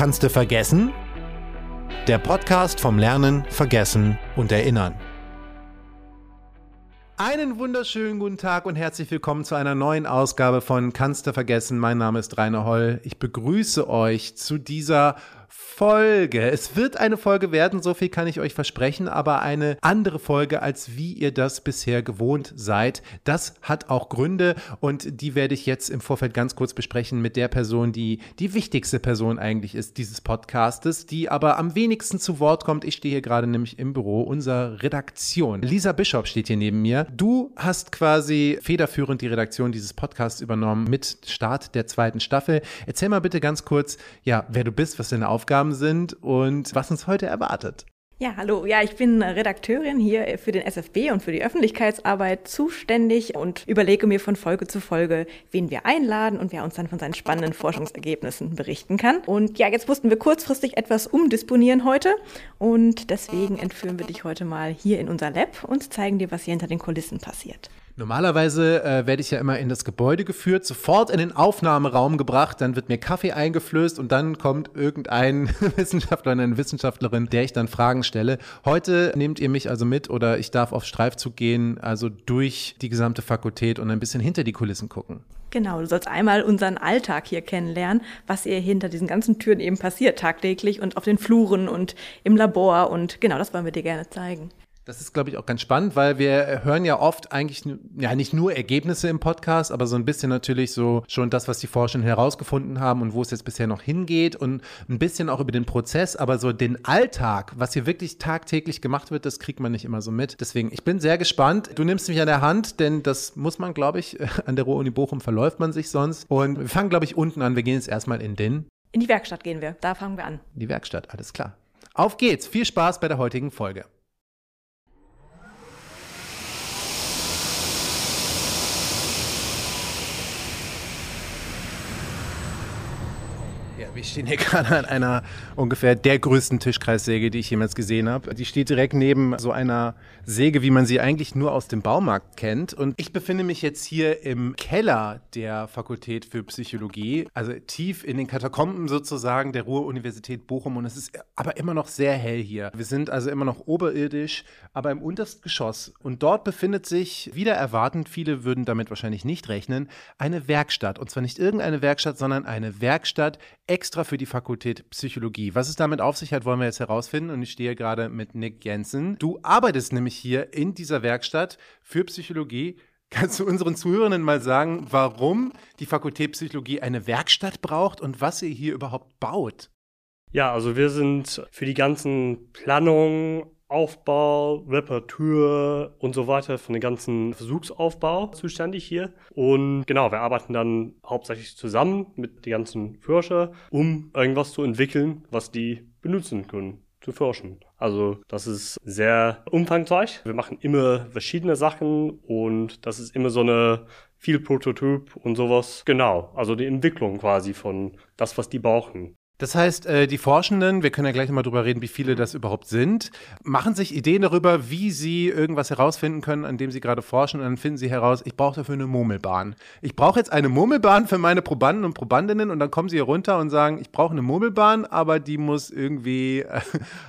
Kannst du vergessen? Der Podcast vom Lernen, Vergessen und Erinnern. Einen wunderschönen guten Tag und herzlich willkommen zu einer neuen Ausgabe von Kannst du vergessen? Mein Name ist Rainer Holl. Ich begrüße euch zu dieser Folge. Es wird eine Folge werden, so viel kann ich euch versprechen, aber eine andere Folge, als wie ihr das bisher gewohnt seid. Das hat auch Gründe und die werde ich jetzt im Vorfeld ganz kurz besprechen mit der Person, die die wichtigste Person eigentlich ist dieses Podcastes, die aber am wenigsten zu Wort kommt. Ich stehe hier gerade nämlich im Büro unserer Redaktion. Lisa Bischof steht hier neben mir. Du hast quasi federführend die Redaktion dieses Podcasts übernommen mit Start der zweiten Staffel. Erzähl mal bitte ganz kurz, ja, wer du bist, was deine Aufgaben Aufgaben sind und was uns heute erwartet. Ja, hallo. Ja, ich bin Redakteurin hier für den SFB und für die Öffentlichkeitsarbeit zuständig und überlege mir von Folge zu Folge, wen wir einladen und wer uns dann von seinen spannenden Forschungsergebnissen berichten kann. Und ja, jetzt mussten wir kurzfristig etwas umdisponieren heute und deswegen entführen wir dich heute mal hier in unser Lab und zeigen dir, was hier hinter den Kulissen passiert. Normalerweise äh, werde ich ja immer in das Gebäude geführt, sofort in den Aufnahmeraum gebracht, dann wird mir Kaffee eingeflößt und dann kommt irgendein Wissenschaftler eine Wissenschaftlerin, der ich dann Fragen stelle. Heute nehmt ihr mich also mit oder ich darf auf Streifzug gehen, also durch die gesamte Fakultät und ein bisschen hinter die Kulissen gucken. Genau, du sollst einmal unseren Alltag hier kennenlernen, was hier hinter diesen ganzen Türen eben passiert tagtäglich und auf den Fluren und im Labor und genau, das wollen wir dir gerne zeigen. Das ist, glaube ich, auch ganz spannend, weil wir hören ja oft eigentlich, ja, nicht nur Ergebnisse im Podcast, aber so ein bisschen natürlich so schon das, was die Forschenden herausgefunden haben und wo es jetzt bisher noch hingeht und ein bisschen auch über den Prozess, aber so den Alltag, was hier wirklich tagtäglich gemacht wird, das kriegt man nicht immer so mit. Deswegen, ich bin sehr gespannt. Du nimmst mich an der Hand, denn das muss man, glaube ich, an der Ruhr-Uni Bochum verläuft man sich sonst. Und wir fangen, glaube ich, unten an. Wir gehen jetzt erstmal in den. In die Werkstatt gehen wir. Da fangen wir an. In die Werkstatt, alles klar. Auf geht's. Viel Spaß bei der heutigen Folge. Wir stehen hier gerade an einer ungefähr der größten Tischkreissäge, die ich jemals gesehen habe. Die steht direkt neben so einer Säge, wie man sie eigentlich nur aus dem Baumarkt kennt. Und ich befinde mich jetzt hier im Keller der Fakultät für Psychologie, also tief in den Katakomben sozusagen der Ruhr-Universität Bochum. Und es ist aber immer noch sehr hell hier. Wir sind also immer noch oberirdisch, aber im untersten Geschoss. Und dort befindet sich, wieder erwartend, viele würden damit wahrscheinlich nicht rechnen, eine Werkstatt. Und zwar nicht irgendeine Werkstatt, sondern eine Werkstatt extra für die Fakultät Psychologie. Was es damit auf sich hat, wollen wir jetzt herausfinden. Und ich stehe gerade mit Nick Jensen. Du arbeitest nämlich hier in dieser Werkstatt für Psychologie. Kannst du unseren Zuhörenden mal sagen, warum die Fakultät Psychologie eine Werkstatt braucht und was ihr hier überhaupt baut? Ja, also wir sind für die ganzen Planungen, Aufbau, Reparatur und so weiter von dem ganzen Versuchsaufbau zuständig hier. Und genau, wir arbeiten dann hauptsächlich zusammen mit den ganzen Forscher, um irgendwas zu entwickeln, was die benutzen können zu forschen. Also das ist sehr umfangreich. Wir machen immer verschiedene Sachen und das ist immer so eine viel Prototyp und sowas. Genau, also die Entwicklung quasi von das, was die brauchen. Das heißt, äh, die Forschenden, wir können ja gleich mal drüber reden, wie viele das überhaupt sind, machen sich Ideen darüber, wie sie irgendwas herausfinden können, an dem sie gerade forschen. Und dann finden sie heraus, ich brauche dafür eine Murmelbahn. Ich brauche jetzt eine Murmelbahn für meine Probanden und Probandinnen. Und dann kommen sie hier runter und sagen, ich brauche eine Murmelbahn, aber die muss irgendwie äh,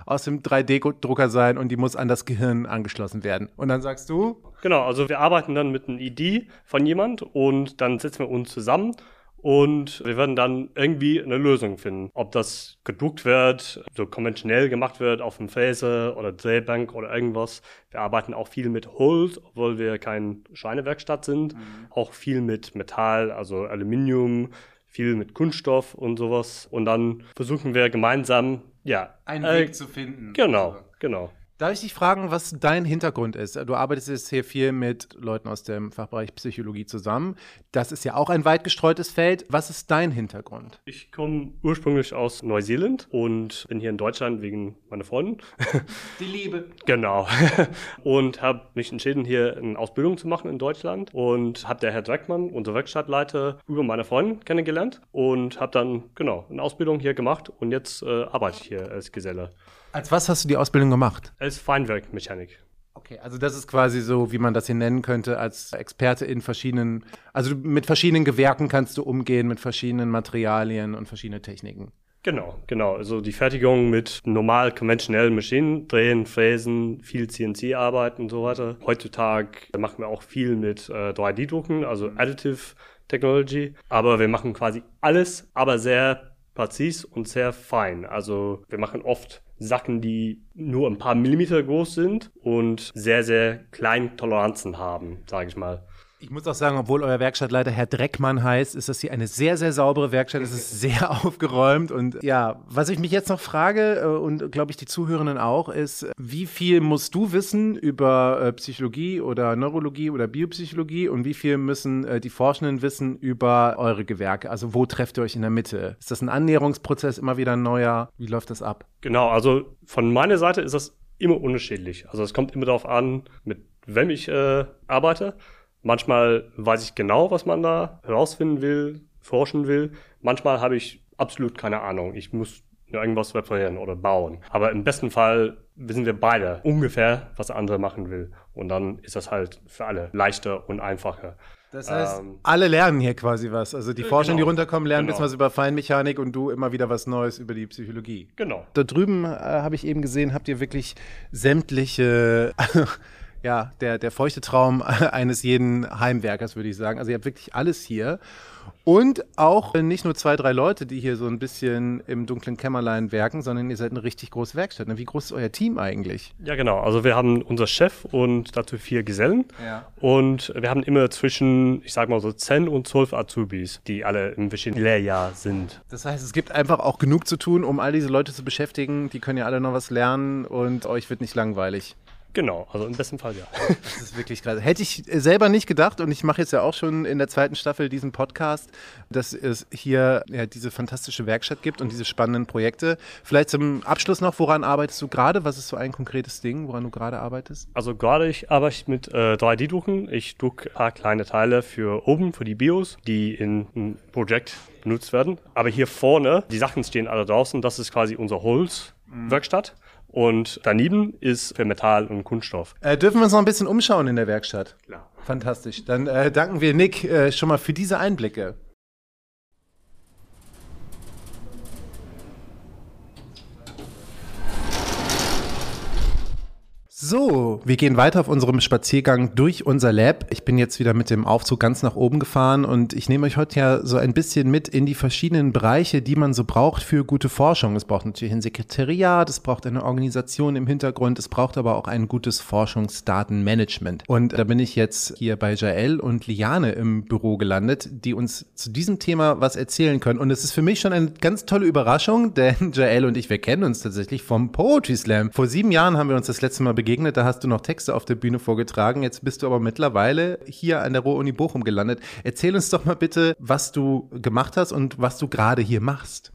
aus dem 3D-Drucker sein und die muss an das Gehirn angeschlossen werden. Und dann sagst du? Genau, also wir arbeiten dann mit einer Idee von jemand und dann setzen wir uns zusammen und wir werden dann irgendwie eine Lösung finden. Ob das gedruckt wird, so konventionell gemacht wird auf dem Fräse oder Drehbank oder irgendwas. Wir arbeiten auch viel mit Holz, obwohl wir kein Schweinewerkstatt sind. Mhm. Auch viel mit Metall, also Aluminium, viel mit Kunststoff und sowas. Und dann versuchen wir gemeinsam, ja. Einen äh, Weg zu finden. Genau, genau. Darf ich dich fragen, was dein Hintergrund ist? Du arbeitest jetzt hier viel mit Leuten aus dem Fachbereich Psychologie zusammen. Das ist ja auch ein weit gestreutes Feld. Was ist dein Hintergrund? Ich komme ursprünglich aus Neuseeland und bin hier in Deutschland wegen meiner Freundin. Die Liebe. Genau. Und habe mich entschieden, hier eine Ausbildung zu machen in Deutschland und habe der Herr Dreckmann, unser Werkstattleiter, über meine Freundin kennengelernt und habe dann genau eine Ausbildung hier gemacht und jetzt äh, arbeite ich hier als Geselle. Als was hast du die Ausbildung gemacht? Als Feinwerkmechanik. Okay, also das ist quasi so, wie man das hier nennen könnte, als Experte in verschiedenen, also mit verschiedenen Gewerken kannst du umgehen, mit verschiedenen Materialien und verschiedenen Techniken. Genau, genau. Also die Fertigung mit normal konventionellen Maschinen, Drehen, Fräsen, viel CNC-Arbeit und so weiter. Heutzutage machen wir auch viel mit äh, 3D-Drucken, also Additive Technology. Aber wir machen quasi alles, aber sehr präzis und sehr fein. Also wir machen oft Sachen, die nur ein paar Millimeter groß sind und sehr, sehr kleine Toleranzen haben, sage ich mal. Ich muss auch sagen, obwohl euer Werkstattleiter Herr Dreckmann heißt, ist das hier eine sehr, sehr saubere Werkstatt. Es ist sehr aufgeräumt. Und ja, was ich mich jetzt noch frage, äh, und glaube ich die Zuhörenden auch, ist, wie viel musst du wissen über äh, Psychologie oder Neurologie oder Biopsychologie und wie viel müssen äh, die Forschenden wissen über eure Gewerke? Also wo trefft ihr euch in der Mitte? Ist das ein Annäherungsprozess, immer wieder ein neuer? Wie läuft das ab? Genau, also von meiner Seite ist das immer unterschiedlich. Also es kommt immer darauf an, mit wem ich äh, arbeite. Manchmal weiß ich genau, was man da herausfinden will, forschen will. Manchmal habe ich absolut keine Ahnung. Ich muss irgendwas reparieren oder bauen. Aber im besten Fall wissen wir beide ungefähr, was der andere machen will. Und dann ist das halt für alle leichter und einfacher. Das heißt, ähm, alle lernen hier quasi was. Also die Forscher, genau, die runterkommen, lernen genau. ein bisschen was über Feinmechanik und du immer wieder was Neues über die Psychologie. Genau. Da drüben äh, habe ich eben gesehen, habt ihr wirklich sämtliche ja, der, der feuchte Traum eines jeden Heimwerkers, würde ich sagen. Also ihr habt wirklich alles hier. Und auch nicht nur zwei, drei Leute, die hier so ein bisschen im dunklen Kämmerlein werken, sondern ihr seid eine richtig große Werkstatt. Wie groß ist euer Team eigentlich? Ja, genau. Also wir haben unser Chef und dazu vier Gesellen. Ja. Und wir haben immer zwischen, ich sag mal so, 10 und 12 Azubis, die alle im verschiedenen Lehrjahr sind. Das heißt, es gibt einfach auch genug zu tun, um all diese Leute zu beschäftigen. Die können ja alle noch was lernen und euch wird nicht langweilig. Genau, also im besten Fall ja. Das ist wirklich krass. Hätte ich selber nicht gedacht und ich mache jetzt ja auch schon in der zweiten Staffel diesen Podcast, dass es hier ja, diese fantastische Werkstatt gibt und diese spannenden Projekte. Vielleicht zum Abschluss noch, woran arbeitest du gerade? Was ist so ein konkretes Ding, woran du gerade arbeitest? Also gerade ich arbeite mit äh, 3D-Drucken. Ich drucke ein paar kleine Teile für oben, für die Bios, die in ein Projekt benutzt werden. Aber hier vorne, die Sachen stehen alle draußen, das ist quasi unsere Holzwerkstatt. Mhm. Und daneben ist für Metall und Kunststoff. Äh, dürfen wir uns noch ein bisschen umschauen in der Werkstatt? Klar. Fantastisch. Dann äh, danken wir Nick äh, schon mal für diese Einblicke. So, wir gehen weiter auf unserem Spaziergang durch unser Lab. Ich bin jetzt wieder mit dem Aufzug ganz nach oben gefahren und ich nehme euch heute ja so ein bisschen mit in die verschiedenen Bereiche, die man so braucht für gute Forschung. Es braucht natürlich ein Sekretariat, es braucht eine Organisation im Hintergrund, es braucht aber auch ein gutes Forschungsdatenmanagement. Und da bin ich jetzt hier bei Jael und Liane im Büro gelandet, die uns zu diesem Thema was erzählen können. Und es ist für mich schon eine ganz tolle Überraschung, denn Jael und ich, wir kennen uns tatsächlich vom Poetry Slam. Vor sieben Jahren haben wir uns das letzte Mal begegnet begegnet, da hast du noch Texte auf der Bühne vorgetragen. Jetzt bist du aber mittlerweile hier an der Ruhr-Uni Bochum gelandet. Erzähl uns doch mal bitte, was du gemacht hast und was du gerade hier machst.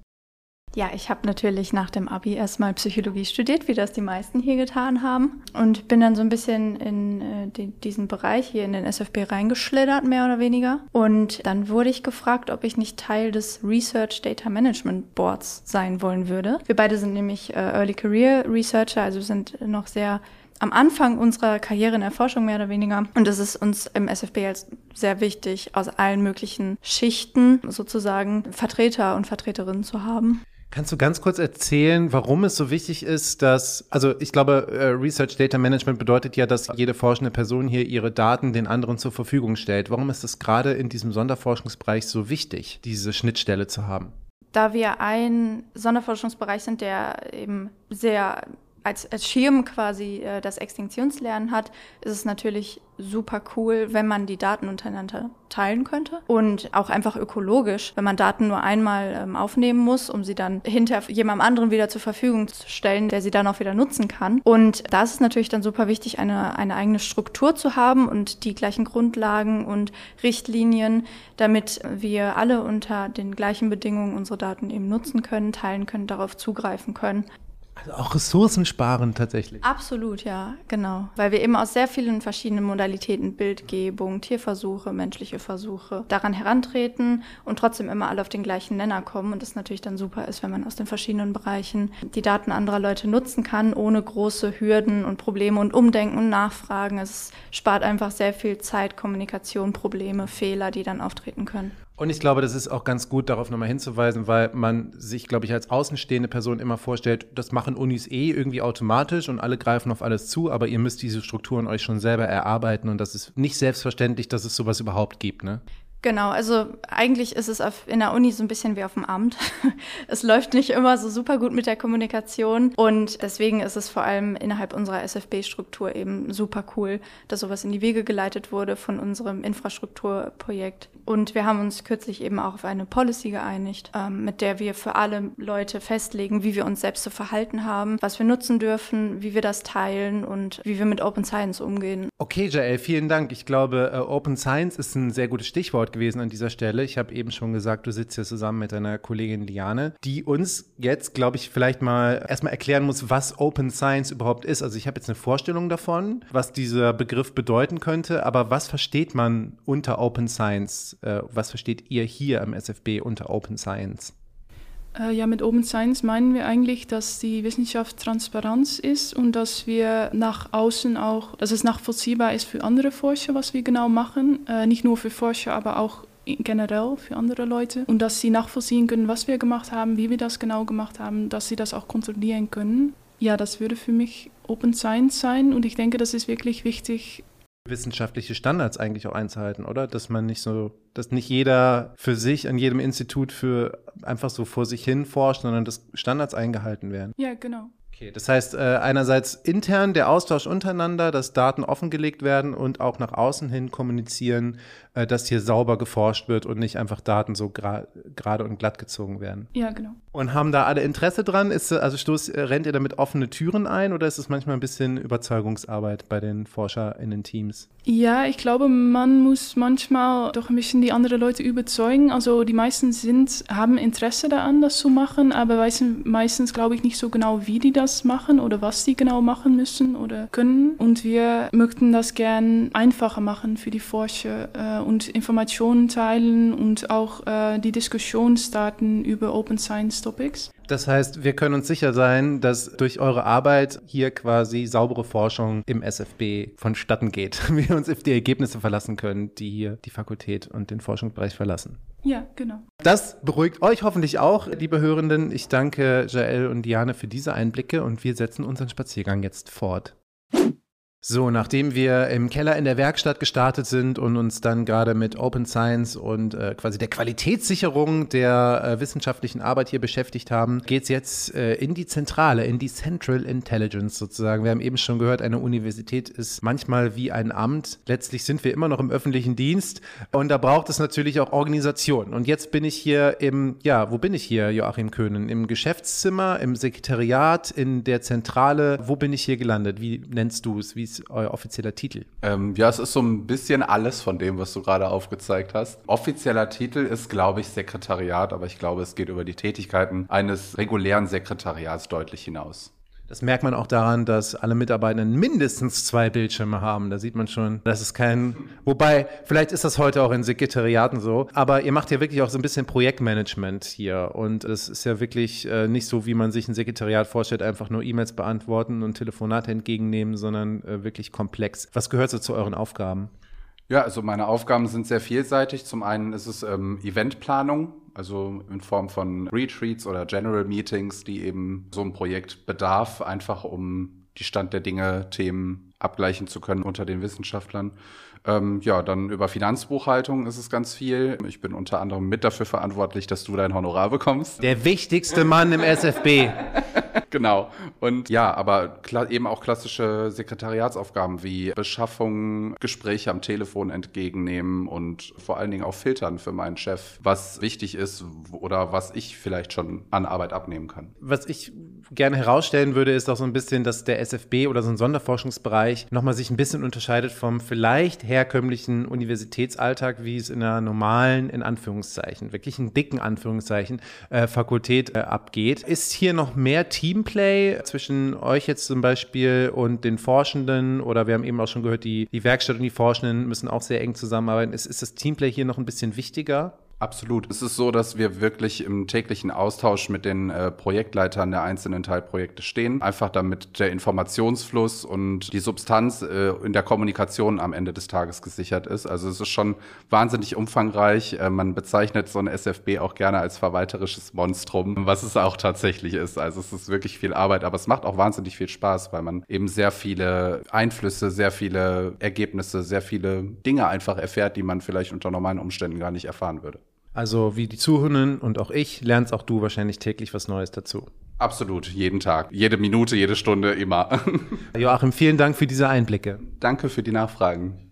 Ja, ich habe natürlich nach dem Abi erstmal Psychologie studiert, wie das die meisten hier getan haben. Und bin dann so ein bisschen in äh, die, diesen Bereich hier in den SFB reingeschlittert, mehr oder weniger. Und dann wurde ich gefragt, ob ich nicht Teil des Research Data Management Boards sein wollen würde. Wir beide sind nämlich äh, Early Career Researcher, also sind noch sehr am Anfang unserer Karriere in der Forschung mehr oder weniger. Und es ist uns im SFB als sehr wichtig, aus allen möglichen Schichten sozusagen Vertreter und Vertreterinnen zu haben. Kannst du ganz kurz erzählen, warum es so wichtig ist, dass, also ich glaube, äh, Research Data Management bedeutet ja, dass jede forschende Person hier ihre Daten den anderen zur Verfügung stellt. Warum ist es gerade in diesem Sonderforschungsbereich so wichtig, diese Schnittstelle zu haben? Da wir ein Sonderforschungsbereich sind, der eben sehr als, als Schirm quasi äh, das Extinktionslernen hat, ist es natürlich super cool, wenn man die Daten untereinander teilen könnte. Und auch einfach ökologisch, wenn man Daten nur einmal ähm, aufnehmen muss, um sie dann hinter jemandem anderen wieder zur Verfügung zu stellen, der sie dann auch wieder nutzen kann. Und da ist es natürlich dann super wichtig, eine, eine eigene Struktur zu haben und die gleichen Grundlagen und Richtlinien, damit wir alle unter den gleichen Bedingungen unsere Daten eben nutzen können, teilen können, darauf zugreifen können. Also auch Ressourcen sparen tatsächlich. Absolut, ja, genau. Weil wir eben aus sehr vielen verschiedenen Modalitäten, Bildgebung, Tierversuche, menschliche Versuche, daran herantreten und trotzdem immer alle auf den gleichen Nenner kommen. Und das natürlich dann super ist, wenn man aus den verschiedenen Bereichen die Daten anderer Leute nutzen kann, ohne große Hürden und Probleme und Umdenken und Nachfragen. Es spart einfach sehr viel Zeit, Kommunikation, Probleme, Fehler, die dann auftreten können. Und ich glaube, das ist auch ganz gut, darauf nochmal hinzuweisen, weil man sich, glaube ich, als außenstehende Person immer vorstellt, das machen Unis eh irgendwie automatisch und alle greifen auf alles zu, aber ihr müsst diese Strukturen euch schon selber erarbeiten und das ist nicht selbstverständlich, dass es sowas überhaupt gibt, ne? Genau, also eigentlich ist es auf, in der Uni so ein bisschen wie auf dem Amt. es läuft nicht immer so super gut mit der Kommunikation und deswegen ist es vor allem innerhalb unserer SFB-Struktur eben super cool, dass sowas in die Wege geleitet wurde von unserem Infrastrukturprojekt. Und wir haben uns kürzlich eben auch auf eine Policy geeinigt, ähm, mit der wir für alle Leute festlegen, wie wir uns selbst zu verhalten haben, was wir nutzen dürfen, wie wir das teilen und wie wir mit Open Science umgehen. Okay, Jael, vielen Dank. Ich glaube, uh, Open Science ist ein sehr gutes Stichwort gewesen an dieser Stelle. Ich habe eben schon gesagt, du sitzt hier zusammen mit deiner Kollegin Liane, die uns jetzt, glaube ich, vielleicht mal erstmal erklären muss, was Open Science überhaupt ist. Also ich habe jetzt eine Vorstellung davon, was dieser Begriff bedeuten könnte, aber was versteht man unter Open Science? Äh, was versteht ihr hier am SFB unter Open Science? Äh, ja, mit Open Science meinen wir eigentlich, dass die Wissenschaft Transparenz ist und dass wir nach außen auch, dass es nachvollziehbar ist für andere Forscher, was wir genau machen. Äh, nicht nur für Forscher, aber auch generell für andere Leute. Und dass sie nachvollziehen können, was wir gemacht haben, wie wir das genau gemacht haben, dass sie das auch kontrollieren können. Ja, das würde für mich Open Science sein und ich denke, das ist wirklich wichtig, wissenschaftliche Standards eigentlich auch einzuhalten, oder? Dass man nicht so, dass nicht jeder für sich an jedem Institut für einfach so vor sich hin forscht, sondern dass Standards eingehalten werden. Ja, genau. Okay, das heißt äh, einerseits intern der Austausch untereinander, dass Daten offengelegt werden und auch nach außen hin kommunizieren, äh, dass hier sauber geforscht wird und nicht einfach Daten so gerade gra und glatt gezogen werden. Ja, genau. Und haben da alle Interesse dran? Ist, also stoß, äh, rennt ihr damit offene Türen ein oder ist es manchmal ein bisschen Überzeugungsarbeit bei den ForscherInnen-Teams? Ja, ich glaube, man muss manchmal doch ein bisschen die anderen Leute überzeugen. Also die meisten sind, haben Interesse daran, das zu machen, aber wissen meistens, glaube ich, nicht so genau, wie die das machen oder was sie genau machen müssen oder können. Und wir möchten das gern einfacher machen für die Forscher äh, und Informationen teilen und auch äh, die Diskussion starten über Open Science Topics. Das heißt, wir können uns sicher sein, dass durch eure Arbeit hier quasi saubere Forschung im SFB vonstatten geht. Wir uns auf die Ergebnisse verlassen können, die hier die Fakultät und den Forschungsbereich verlassen. Ja, genau. Das beruhigt euch hoffentlich auch, liebe Hörenden. Ich danke Jael und Diane für diese Einblicke und wir setzen unseren Spaziergang jetzt fort. So, nachdem wir im Keller in der Werkstatt gestartet sind und uns dann gerade mit Open Science und äh, quasi der Qualitätssicherung der äh, wissenschaftlichen Arbeit hier beschäftigt haben, geht's jetzt äh, in die Zentrale, in die Central Intelligence sozusagen. Wir haben eben schon gehört, eine Universität ist manchmal wie ein Amt. Letztlich sind wir immer noch im öffentlichen Dienst und da braucht es natürlich auch Organisation. Und jetzt bin ich hier im, ja, wo bin ich hier, Joachim Köhnen? Im Geschäftszimmer, im Sekretariat, in der Zentrale. Wo bin ich hier gelandet? Wie nennst du es? Wie euer offizieller Titel? Ähm, ja, es ist so ein bisschen alles von dem, was du gerade aufgezeigt hast. Offizieller Titel ist, glaube ich, Sekretariat, aber ich glaube, es geht über die Tätigkeiten eines regulären Sekretariats deutlich hinaus. Das merkt man auch daran, dass alle Mitarbeitenden mindestens zwei Bildschirme haben. Da sieht man schon, das ist kein, wobei, vielleicht ist das heute auch in Sekretariaten so, aber ihr macht ja wirklich auch so ein bisschen Projektmanagement hier und es ist ja wirklich äh, nicht so, wie man sich ein Sekretariat vorstellt, einfach nur E-Mails beantworten und Telefonate entgegennehmen, sondern äh, wirklich komplex. Was gehört so zu euren Aufgaben? Ja, also meine Aufgaben sind sehr vielseitig. Zum einen ist es ähm, Eventplanung, also in Form von Retreats oder General Meetings, die eben so ein Projekt bedarf, einfach um die Stand der Dinge, Themen abgleichen zu können unter den Wissenschaftlern. Ähm, ja, dann über Finanzbuchhaltung ist es ganz viel. Ich bin unter anderem mit dafür verantwortlich, dass du dein Honorar bekommst. Der wichtigste Mann im SFB. genau. Und ja, aber eben auch klassische Sekretariatsaufgaben wie Beschaffung, Gespräche am Telefon entgegennehmen und vor allen Dingen auch filtern für meinen Chef, was wichtig ist oder was ich vielleicht schon an Arbeit abnehmen kann. Was ich gerne herausstellen würde, ist auch so ein bisschen, dass der SFB oder so ein Sonderforschungsbereich nochmal sich ein bisschen unterscheidet vom vielleicht herkömmlichen Universitätsalltag, wie es in einer normalen, in Anführungszeichen, wirklich einen dicken Anführungszeichen, äh, Fakultät äh, abgeht. Ist hier noch mehr Teamplay zwischen euch jetzt zum Beispiel und den Forschenden oder wir haben eben auch schon gehört, die, die Werkstatt und die Forschenden müssen auch sehr eng zusammenarbeiten. Ist, ist das Teamplay hier noch ein bisschen wichtiger? Absolut. Es ist so, dass wir wirklich im täglichen Austausch mit den äh, Projektleitern der einzelnen Teilprojekte stehen. Einfach damit der Informationsfluss und die Substanz äh, in der Kommunikation am Ende des Tages gesichert ist. Also es ist schon wahnsinnig umfangreich. Äh, man bezeichnet so eine SFB auch gerne als verwalterisches Monstrum, was es auch tatsächlich ist. Also es ist wirklich viel Arbeit, aber es macht auch wahnsinnig viel Spaß, weil man eben sehr viele Einflüsse, sehr viele Ergebnisse, sehr viele Dinge einfach erfährt, die man vielleicht unter normalen Umständen gar nicht erfahren würde. Also wie die Zuhörenden und auch ich, lernst auch du wahrscheinlich täglich was Neues dazu. Absolut, jeden Tag, jede Minute, jede Stunde, immer. Joachim, vielen Dank für diese Einblicke. Danke für die Nachfragen.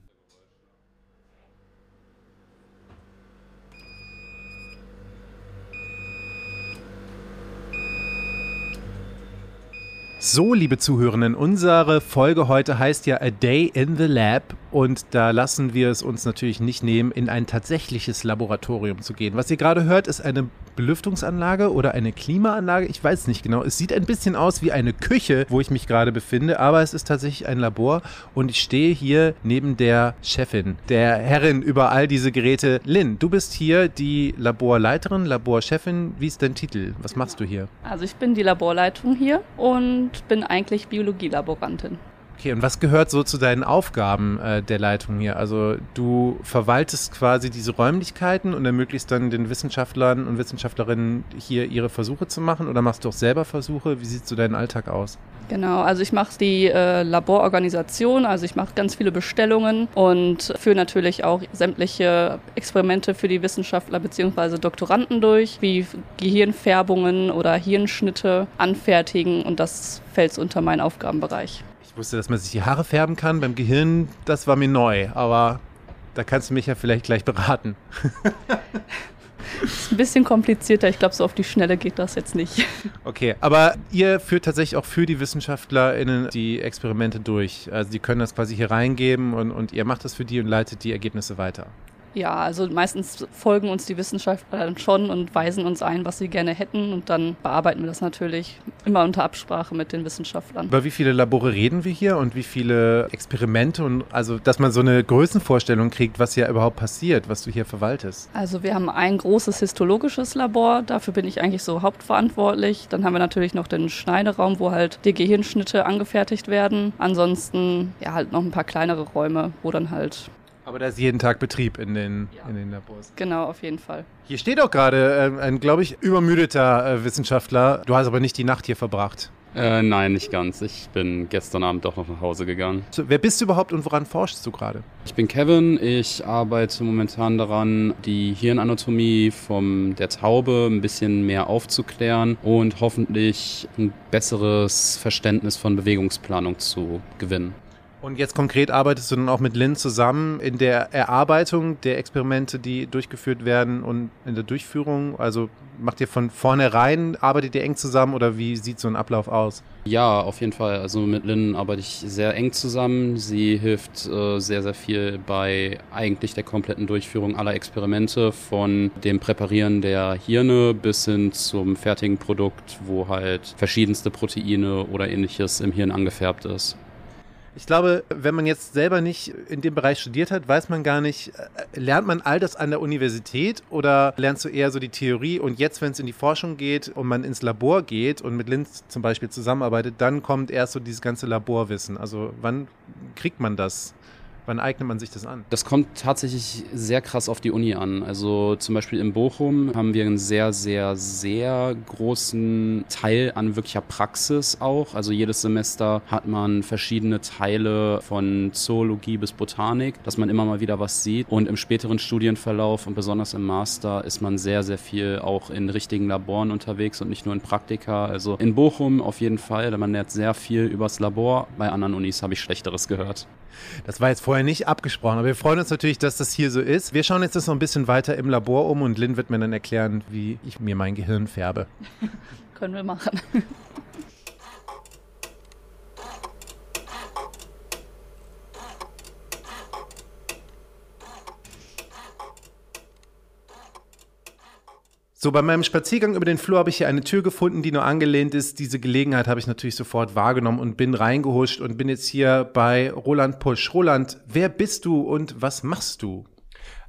So, liebe Zuhörenden, unsere Folge heute heißt ja A Day in the Lab und da lassen wir es uns natürlich nicht nehmen, in ein tatsächliches Laboratorium zu gehen. Was ihr gerade hört, ist eine Belüftungsanlage oder eine Klimaanlage. Ich weiß nicht genau. Es sieht ein bisschen aus wie eine Küche, wo ich mich gerade befinde, aber es ist tatsächlich ein Labor und ich stehe hier neben der Chefin, der Herrin über all diese Geräte. Lynn, du bist hier die Laborleiterin, Laborchefin. Wie ist dein Titel? Was machst du hier? Also ich bin die Laborleitung hier und bin eigentlich Biologielaborantin. Okay, und was gehört so zu deinen Aufgaben äh, der Leitung hier? Also du verwaltest quasi diese Räumlichkeiten und ermöglichst dann den Wissenschaftlern und Wissenschaftlerinnen hier ihre Versuche zu machen oder machst du auch selber Versuche? Wie sieht so dein Alltag aus? Genau, also ich mache die äh, Labororganisation, also ich mache ganz viele Bestellungen und führe natürlich auch sämtliche Experimente für die Wissenschaftler bzw. Doktoranden durch, wie Gehirnfärbungen oder Hirnschnitte anfertigen und das fällt unter meinen Aufgabenbereich. Ich wusste, dass man sich die Haare färben kann. Beim Gehirn, das war mir neu, aber da kannst du mich ja vielleicht gleich beraten. ist ein bisschen komplizierter. Ich glaube, so auf die Schnelle geht das jetzt nicht. Okay, aber ihr führt tatsächlich auch für die WissenschaftlerInnen die Experimente durch. Also die können das quasi hier reingeben und, und ihr macht das für die und leitet die Ergebnisse weiter. Ja, also meistens folgen uns die Wissenschaftler dann schon und weisen uns ein, was sie gerne hätten und dann bearbeiten wir das natürlich immer unter Absprache mit den Wissenschaftlern. Über wie viele Labore reden wir hier und wie viele Experimente und also, dass man so eine Größenvorstellung kriegt, was hier überhaupt passiert, was du hier verwaltest? Also wir haben ein großes histologisches Labor, dafür bin ich eigentlich so hauptverantwortlich. Dann haben wir natürlich noch den Schneideraum, wo halt die Gehirnschnitte angefertigt werden. Ansonsten ja halt noch ein paar kleinere Räume, wo dann halt aber da ist jeden Tag Betrieb in den, ja. in den Labors. Genau, auf jeden Fall. Hier steht auch gerade äh, ein, glaube ich, übermüdeter äh, Wissenschaftler. Du hast aber nicht die Nacht hier verbracht. Äh, nein, nicht ganz. Ich bin gestern Abend doch noch nach Hause gegangen. So, wer bist du überhaupt und woran forschst du gerade? Ich bin Kevin. Ich arbeite momentan daran, die Hirnanatomie von der Taube ein bisschen mehr aufzuklären und hoffentlich ein besseres Verständnis von Bewegungsplanung zu gewinnen. Und jetzt konkret arbeitest du dann auch mit Lynn zusammen in der Erarbeitung der Experimente, die durchgeführt werden und in der Durchführung? Also macht ihr von vornherein, arbeitet ihr eng zusammen oder wie sieht so ein Ablauf aus? Ja, auf jeden Fall. Also mit Lynn arbeite ich sehr eng zusammen. Sie hilft äh, sehr, sehr viel bei eigentlich der kompletten Durchführung aller Experimente, von dem Präparieren der Hirne bis hin zum fertigen Produkt, wo halt verschiedenste Proteine oder ähnliches im Hirn angefärbt ist. Ich glaube, wenn man jetzt selber nicht in dem Bereich studiert hat, weiß man gar nicht, äh, lernt man all das an der Universität oder lernst du eher so die Theorie und jetzt, wenn es in die Forschung geht und man ins Labor geht und mit Linz zum Beispiel zusammenarbeitet, dann kommt erst so dieses ganze Laborwissen. Also wann kriegt man das? Wann eignet man sich das an? Das kommt tatsächlich sehr krass auf die Uni an. Also zum Beispiel in Bochum haben wir einen sehr, sehr, sehr großen Teil an wirklicher Praxis auch. Also jedes Semester hat man verschiedene Teile von Zoologie bis Botanik, dass man immer mal wieder was sieht. Und im späteren Studienverlauf und besonders im Master ist man sehr, sehr viel auch in richtigen Laboren unterwegs und nicht nur in Praktika. Also in Bochum auf jeden Fall, da man lernt sehr viel übers Labor. Bei anderen Unis habe ich Schlechteres gehört. Das war jetzt vorher nicht abgesprochen, aber wir freuen uns natürlich, dass das hier so ist. Wir schauen jetzt das noch ein bisschen weiter im Labor um und Lynn wird mir dann erklären, wie ich mir mein Gehirn färbe. Können wir machen. So, bei meinem Spaziergang über den Flur habe ich hier eine Tür gefunden, die nur angelehnt ist. Diese Gelegenheit habe ich natürlich sofort wahrgenommen und bin reingehuscht und bin jetzt hier bei Roland Pusch. Roland, wer bist du und was machst du?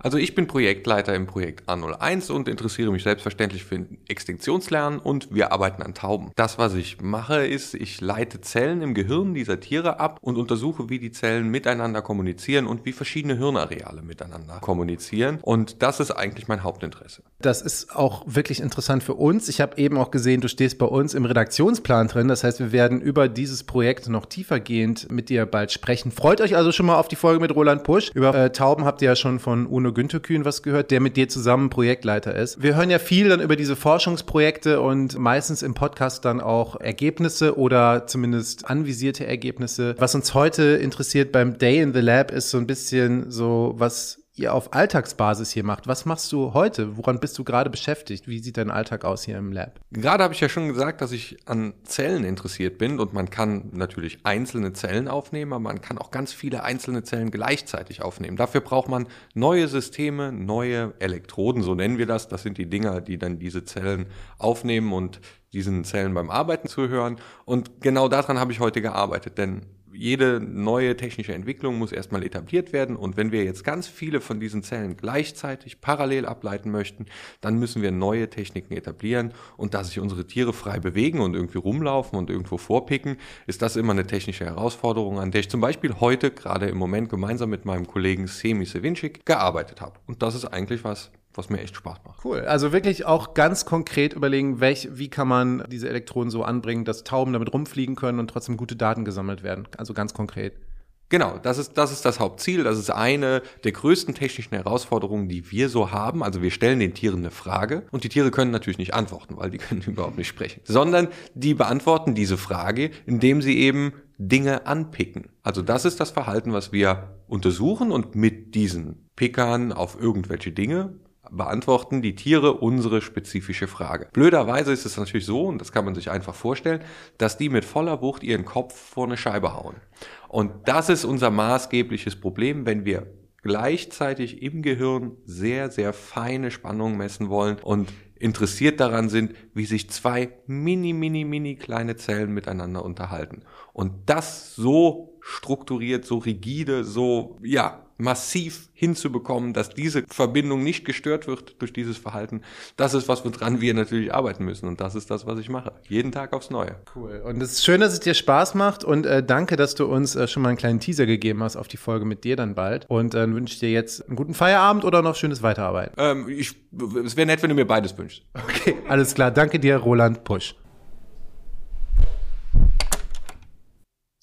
Also ich bin Projektleiter im Projekt A01 und interessiere mich selbstverständlich für Extinktionslernen und wir arbeiten an Tauben. Das, was ich mache, ist, ich leite Zellen im Gehirn dieser Tiere ab und untersuche, wie die Zellen miteinander kommunizieren und wie verschiedene Hirnareale miteinander kommunizieren. Und das ist eigentlich mein Hauptinteresse. Das ist auch wirklich interessant für uns. Ich habe eben auch gesehen, du stehst bei uns im Redaktionsplan drin. Das heißt, wir werden über dieses Projekt noch tiefergehend mit dir bald sprechen. Freut euch also schon mal auf die Folge mit Roland Pusch. Über äh, Tauben habt ihr ja schon von Uno Günther Kühn was gehört, der mit dir zusammen Projektleiter ist. Wir hören ja viel dann über diese Forschungsprojekte und meistens im Podcast dann auch Ergebnisse oder zumindest anvisierte Ergebnisse. Was uns heute interessiert beim Day in the Lab ist so ein bisschen so, was ihr auf Alltagsbasis hier macht. Was machst du heute? Woran bist du gerade beschäftigt? Wie sieht dein Alltag aus hier im Lab? Gerade habe ich ja schon gesagt, dass ich an Zellen interessiert bin und man kann natürlich einzelne Zellen aufnehmen, aber man kann auch ganz viele einzelne Zellen gleichzeitig aufnehmen. Dafür braucht man neue Systeme, neue Elektroden, so nennen wir das. Das sind die Dinger, die dann diese Zellen aufnehmen und diesen Zellen beim Arbeiten zuhören. Und genau daran habe ich heute gearbeitet, denn jede neue technische Entwicklung muss erstmal etabliert werden. Und wenn wir jetzt ganz viele von diesen Zellen gleichzeitig parallel ableiten möchten, dann müssen wir neue Techniken etablieren. Und da sich unsere Tiere frei bewegen und irgendwie rumlaufen und irgendwo vorpicken, ist das immer eine technische Herausforderung, an der ich zum Beispiel heute gerade im Moment gemeinsam mit meinem Kollegen Semi Sevinchik gearbeitet habe. Und das ist eigentlich was, was mir echt Spaß macht. Cool. Also wirklich auch ganz konkret überlegen, welch, wie kann man diese Elektronen so anbringen, dass Tauben damit rumfliegen können und trotzdem gute Daten gesammelt werden. Also ganz konkret. Genau, das ist, das ist das Hauptziel. Das ist eine der größten technischen Herausforderungen, die wir so haben. Also wir stellen den Tieren eine Frage und die Tiere können natürlich nicht antworten, weil die können überhaupt nicht sprechen. Sondern die beantworten diese Frage, indem sie eben Dinge anpicken. Also das ist das Verhalten, was wir untersuchen und mit diesen Pickern auf irgendwelche Dinge beantworten die Tiere unsere spezifische Frage. Blöderweise ist es natürlich so, und das kann man sich einfach vorstellen, dass die mit voller Wucht ihren Kopf vor eine Scheibe hauen. Und das ist unser maßgebliches Problem, wenn wir gleichzeitig im Gehirn sehr, sehr feine Spannungen messen wollen und interessiert daran sind, wie sich zwei mini, mini, mini kleine Zellen miteinander unterhalten. Und das so strukturiert, so rigide, so, ja, massiv hinzubekommen, dass diese Verbindung nicht gestört wird durch dieses Verhalten. Das ist was, woran wir natürlich arbeiten müssen. Und das ist das, was ich mache. Jeden Tag aufs Neue. Cool. Und es ist schön, dass es dir Spaß macht. Und äh, danke, dass du uns äh, schon mal einen kleinen Teaser gegeben hast auf die Folge mit dir dann bald. Und dann äh, wünsche ich dir jetzt einen guten Feierabend oder noch schönes Weiterarbeiten. Ähm, ich, es wäre nett, wenn du mir beides wünschst. Okay, alles klar. Danke dir, Roland Pusch.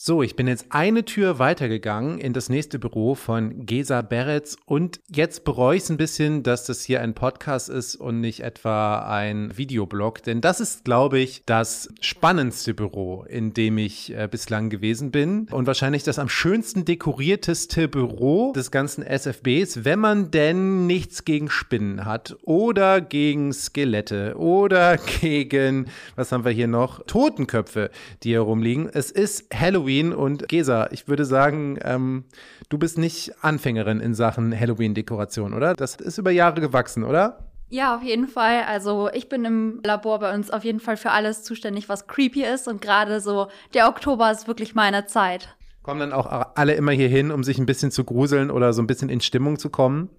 So, ich bin jetzt eine Tür weitergegangen in das nächste Büro von Gesa Beretz und jetzt bereue ich es ein bisschen, dass das hier ein Podcast ist und nicht etwa ein Videoblog, denn das ist, glaube ich, das spannendste Büro, in dem ich äh, bislang gewesen bin und wahrscheinlich das am schönsten dekorierteste Büro des ganzen SFBs, wenn man denn nichts gegen Spinnen hat oder gegen Skelette oder gegen, was haben wir hier noch, Totenköpfe, die hier rumliegen. Es ist Halloween Halloween. Und Gesa, ich würde sagen, ähm, du bist nicht Anfängerin in Sachen Halloween-Dekoration, oder? Das ist über Jahre gewachsen, oder? Ja, auf jeden Fall. Also ich bin im Labor bei uns auf jeden Fall für alles zuständig, was creepy ist. Und gerade so der Oktober ist wirklich meine Zeit. Kommen dann auch alle immer hier hin, um sich ein bisschen zu gruseln oder so ein bisschen in Stimmung zu kommen?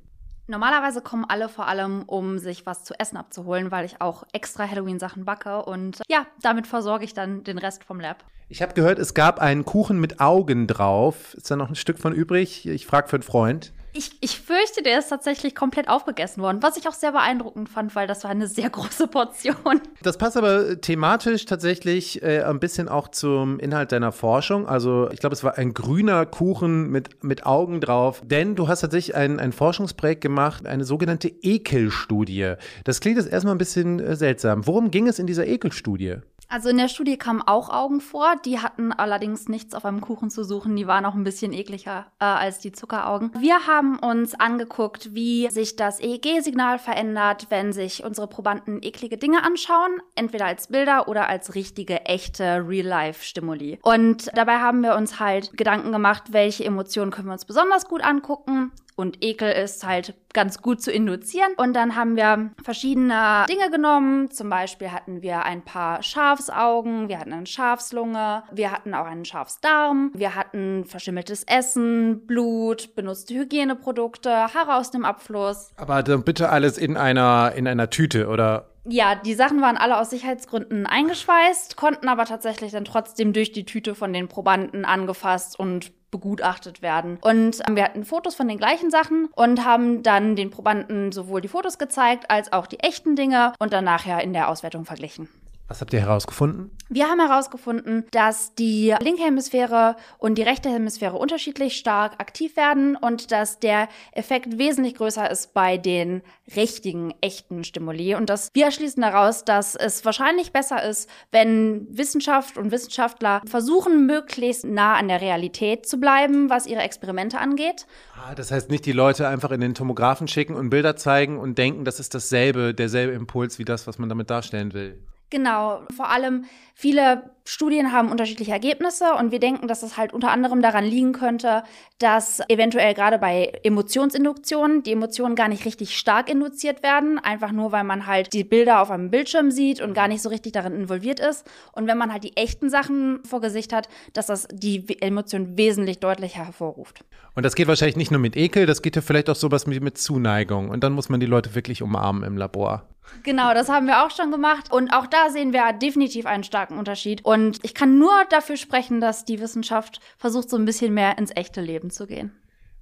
Normalerweise kommen alle vor allem, um sich was zu essen abzuholen, weil ich auch extra Halloween-Sachen backe. Und ja, damit versorge ich dann den Rest vom Lab. Ich habe gehört, es gab einen Kuchen mit Augen drauf. Ist da noch ein Stück von übrig? Ich frage für einen Freund. Ich, ich fürchte, der ist tatsächlich komplett aufgegessen worden, was ich auch sehr beeindruckend fand, weil das war eine sehr große Portion. Das passt aber thematisch tatsächlich äh, ein bisschen auch zum Inhalt deiner Forschung. Also ich glaube, es war ein grüner Kuchen mit, mit Augen drauf, denn du hast tatsächlich ein, ein Forschungsprojekt gemacht, eine sogenannte Ekelstudie. Das klingt jetzt erstmal ein bisschen äh, seltsam. Worum ging es in dieser Ekelstudie? Also in der Studie kamen auch Augen vor, die hatten allerdings nichts auf einem Kuchen zu suchen, die waren auch ein bisschen ekliger äh, als die Zuckeraugen. Wir haben uns angeguckt, wie sich das EEG-Signal verändert, wenn sich unsere Probanden eklige Dinge anschauen, entweder als Bilder oder als richtige, echte Real-Life-Stimuli. Und dabei haben wir uns halt Gedanken gemacht, welche Emotionen können wir uns besonders gut angucken und Ekel ist halt ganz gut zu induzieren. Und dann haben wir verschiedene Dinge genommen. Zum Beispiel hatten wir ein paar Schafsaugen, wir hatten eine Schafslunge, wir hatten auch einen Schafsdarm, wir hatten verschimmeltes Essen, Blut, benutzte Hygieneprodukte, Haare aus dem Abfluss. Aber dann bitte alles in einer, in einer Tüte oder ja, die Sachen waren alle aus Sicherheitsgründen eingeschweißt, konnten aber tatsächlich dann trotzdem durch die Tüte von den Probanden angefasst und begutachtet werden. Und ähm, wir hatten Fotos von den gleichen Sachen und haben dann den Probanden sowohl die Fotos gezeigt als auch die echten Dinge und dann nachher in der Auswertung verglichen. Was habt ihr herausgefunden? Wir haben herausgefunden, dass die linke Hemisphäre und die rechte Hemisphäre unterschiedlich stark aktiv werden und dass der Effekt wesentlich größer ist bei den richtigen, echten Stimuli. Und dass wir schließen daraus, dass es wahrscheinlich besser ist, wenn Wissenschaft und Wissenschaftler versuchen, möglichst nah an der Realität zu bleiben, was ihre Experimente angeht. Ah, das heißt nicht die Leute einfach in den Tomographen schicken und Bilder zeigen und denken, das ist dasselbe, derselbe Impuls wie das, was man damit darstellen will. Genau, vor allem viele Studien haben unterschiedliche Ergebnisse und wir denken, dass es halt unter anderem daran liegen könnte, dass eventuell gerade bei Emotionsinduktionen die Emotionen gar nicht richtig stark induziert werden, einfach nur weil man halt die Bilder auf einem Bildschirm sieht und gar nicht so richtig darin involviert ist. Und wenn man halt die echten Sachen vor Gesicht hat, dass das die Emotion wesentlich deutlicher hervorruft. Und das geht wahrscheinlich nicht nur mit Ekel, das geht ja vielleicht auch sowas mit, mit Zuneigung. Und dann muss man die Leute wirklich umarmen im Labor. Genau, das haben wir auch schon gemacht. Und auch da sehen wir definitiv einen starken Unterschied. Und ich kann nur dafür sprechen, dass die Wissenschaft versucht, so ein bisschen mehr ins echte Leben zu gehen.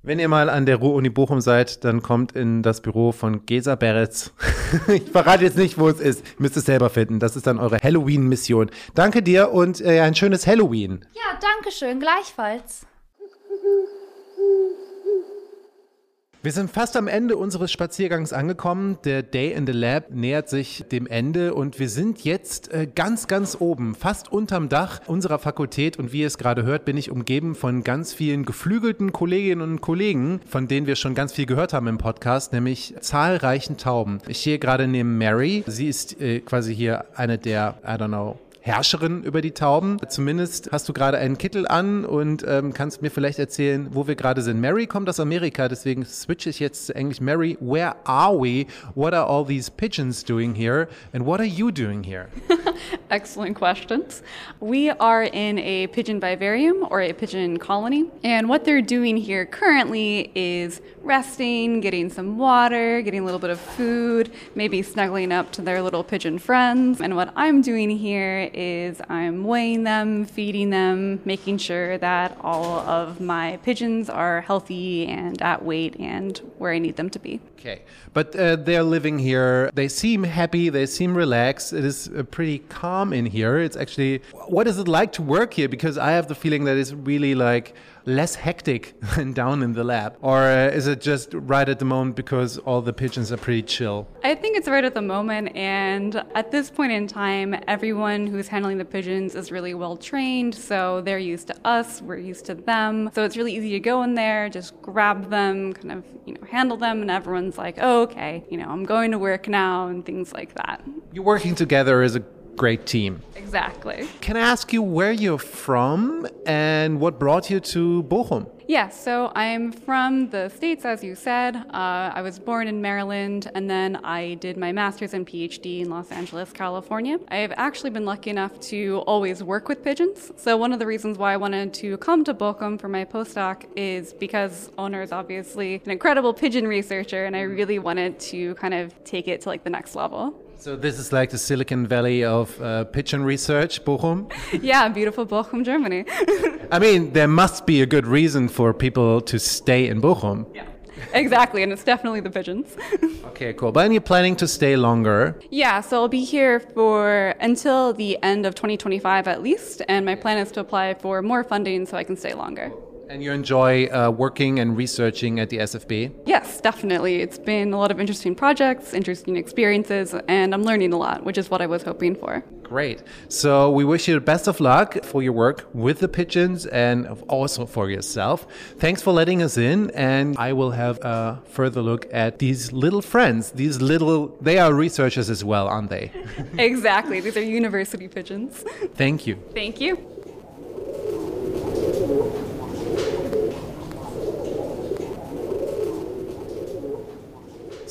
Wenn ihr mal an der Ruhr-Uni Bochum seid, dann kommt in das Büro von Gesa Beretz. ich verrate jetzt nicht, wo es ist. Ihr müsst es selber finden. Das ist dann eure Halloween-Mission. Danke dir und äh, ein schönes Halloween. Ja, danke schön. Gleichfalls. Wir sind fast am Ende unseres Spaziergangs angekommen. Der Day in the Lab nähert sich dem Ende und wir sind jetzt äh, ganz, ganz oben, fast unterm Dach unserer Fakultät. Und wie ihr es gerade hört, bin ich umgeben von ganz vielen geflügelten Kolleginnen und Kollegen, von denen wir schon ganz viel gehört haben im Podcast, nämlich zahlreichen Tauben. Ich stehe gerade neben Mary. Sie ist äh, quasi hier eine der, I don't know, Herrscherin über die Tauben. Zumindest hast du gerade einen Kittel an und ähm, kannst mir vielleicht erzählen, wo wir gerade sind. Mary kommt aus Amerika, deswegen switche ich jetzt zu Englisch. Mary, where are we? What are all these pigeons doing here? And what are you doing here? Excellent questions. We are in a pigeon vivarium or a pigeon colony, and what they're doing here currently is resting, getting some water, getting a little bit of food, maybe snuggling up to their little pigeon friends. And what I'm doing here is I'm weighing them, feeding them, making sure that all of my pigeons are healthy and at weight and where I need them to be. Okay, but uh, they're living here. They seem happy. They seem relaxed. It is uh, pretty calm in here. It's actually, what is it like to work here? Because I have the feeling that it's really like less hectic than down in the lab? Or uh, is it just right at the moment because all the pigeons are pretty chill? I think it's right at the moment. And at this point in time, everyone who's handling the pigeons is really well trained. So they're used to us, we're used to them. So it's really easy to go in there, just grab them, kind of, you know, handle them, and everyone's like, oh, okay, you know, I'm going to work now, and things like that. You're working together as a great team. Exactly. Can I ask you where you're from and what brought you to Bochum? Yeah, so I'm from the States, as you said. Uh, I was born in Maryland, and then I did my master's and PhD in Los Angeles, California. I've actually been lucky enough to always work with pigeons. So, one of the reasons why I wanted to come to Bochum for my postdoc is because owner is obviously an incredible pigeon researcher, and I really wanted to kind of take it to like the next level. So this is like the Silicon Valley of uh, pigeon research, Bochum. yeah, beautiful Bochum, Germany. I mean, there must be a good reason for people to stay in Bochum. Yeah. Exactly, and it's definitely the pigeons. okay, cool. But are you're planning to stay longer? Yeah, so I'll be here for until the end of 2025 at least, and my plan is to apply for more funding so I can stay longer. And you enjoy uh, working and researching at the SFB? Yes, definitely. It's been a lot of interesting projects, interesting experiences, and I'm learning a lot, which is what I was hoping for. Great. So we wish you the best of luck for your work with the pigeons and also for yourself. Thanks for letting us in, and I will have a further look at these little friends. These little, they are researchers as well, aren't they? exactly. These are university pigeons. Thank you. Thank you.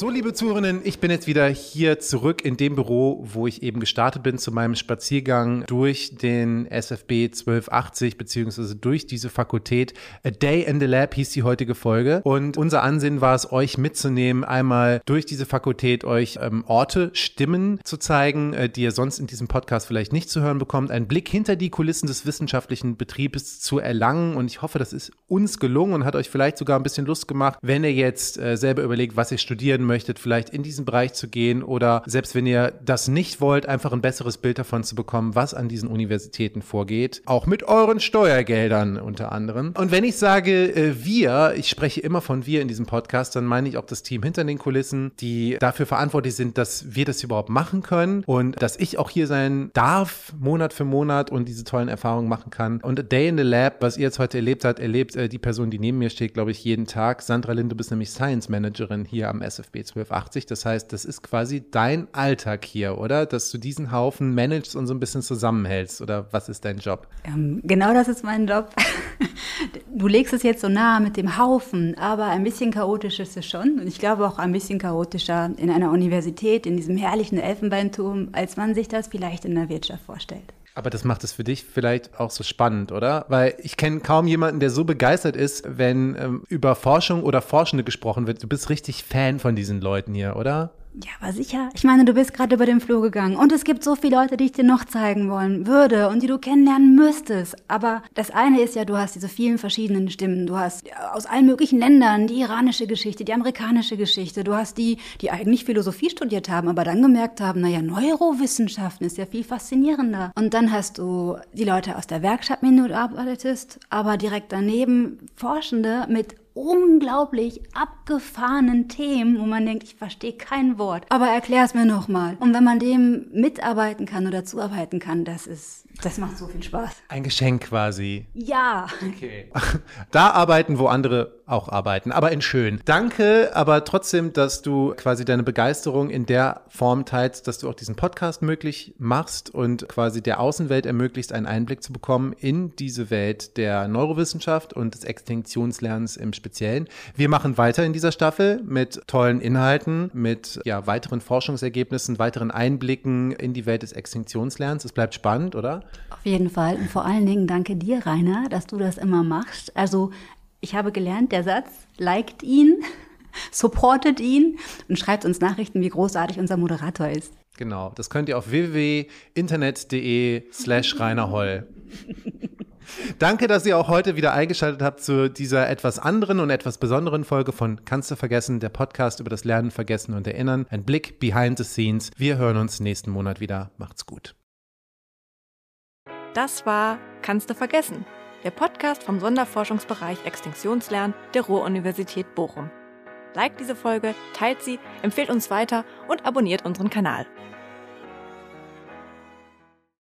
So, liebe Zuhörerinnen, ich bin jetzt wieder hier zurück in dem Büro, wo ich eben gestartet bin zu meinem Spaziergang durch den SFB 1280 beziehungsweise durch diese Fakultät. A Day in the Lab hieß die heutige Folge. Und unser Ansinn war es, euch mitzunehmen, einmal durch diese Fakultät euch ähm, Orte, Stimmen zu zeigen, äh, die ihr sonst in diesem Podcast vielleicht nicht zu hören bekommt, einen Blick hinter die Kulissen des wissenschaftlichen Betriebes zu erlangen. Und ich hoffe, das ist uns gelungen und hat euch vielleicht sogar ein bisschen Lust gemacht, wenn ihr jetzt äh, selber überlegt, was ihr studieren möchtet, vielleicht in diesen Bereich zu gehen oder selbst wenn ihr das nicht wollt, einfach ein besseres Bild davon zu bekommen, was an diesen Universitäten vorgeht. Auch mit euren Steuergeldern unter anderem. Und wenn ich sage äh, wir, ich spreche immer von wir in diesem Podcast, dann meine ich auch das Team hinter den Kulissen, die dafür verantwortlich sind, dass wir das überhaupt machen können und dass ich auch hier sein darf, Monat für Monat und diese tollen Erfahrungen machen kann. Und Day in the Lab, was ihr jetzt heute erlebt habt, erlebt äh, die Person, die neben mir steht, glaube ich, jeden Tag. Sandra Lind, du bist nämlich Science Managerin hier am SFB 1280. Das heißt, das ist quasi dein Alltag hier, oder? Dass du diesen Haufen managst und so ein bisschen zusammenhältst. Oder was ist dein Job? Ähm, genau das ist mein Job. Du legst es jetzt so nah mit dem Haufen, aber ein bisschen chaotisch ist es schon. Und ich glaube auch ein bisschen chaotischer in einer Universität, in diesem herrlichen Elfenbeinturm, als man sich das vielleicht in der Wirtschaft vorstellt. Aber das macht es für dich vielleicht auch so spannend, oder? Weil ich kenne kaum jemanden, der so begeistert ist, wenn ähm, über Forschung oder Forschende gesprochen wird. Du bist richtig Fan von diesen Leuten hier, oder? Ja, aber sicher. Ich meine, du bist gerade über den Flur gegangen und es gibt so viele Leute, die ich dir noch zeigen wollen würde und die du kennenlernen müsstest. Aber das eine ist ja, du hast diese vielen verschiedenen Stimmen. Du hast aus allen möglichen Ländern die iranische Geschichte, die amerikanische Geschichte. Du hast die, die eigentlich Philosophie studiert haben, aber dann gemerkt haben, naja, Neurowissenschaften ist ja viel faszinierender. Und dann hast du die Leute aus der Werkstatt, mit denen du arbeitest, aber direkt daneben Forschende mit unglaublich abgefahrenen Themen, wo man denkt, ich verstehe kein Wort. Aber erklär es mir nochmal. Und wenn man dem mitarbeiten kann oder zuarbeiten kann, das ist, das macht so viel Spaß. Ein Geschenk quasi. Ja. Okay. Da arbeiten, wo andere auch arbeiten, aber in schön. Danke, aber trotzdem, dass du quasi deine Begeisterung in der Form teilst, dass du auch diesen Podcast möglich machst und quasi der Außenwelt ermöglicht, einen Einblick zu bekommen in diese Welt der Neurowissenschaft und des Extinktionslernens im Speziellen. Wir machen weiter in dieser Staffel mit tollen Inhalten, mit ja, weiteren Forschungsergebnissen, weiteren Einblicken in die Welt des Extinktionslernens. Es bleibt spannend, oder? Auf jeden Fall. Und vor allen Dingen danke dir, Rainer, dass du das immer machst. Also ich habe gelernt, der Satz, liked ihn, supportet ihn und schreibt uns Nachrichten, wie großartig unser Moderator ist. Genau, das könnt ihr auf www.internet.de slash Rainer Danke, dass ihr auch heute wieder eingeschaltet habt zu dieser etwas anderen und etwas besonderen Folge von Kannst du vergessen, der Podcast über das Lernen, Vergessen und Erinnern. Ein Blick behind the scenes. Wir hören uns nächsten Monat wieder. Macht's gut. Das war Kannst du vergessen, der Podcast vom Sonderforschungsbereich Extinktionslernen der Ruhr-Universität Bochum. Liked diese Folge, teilt sie, empfehlt uns weiter und abonniert unseren Kanal.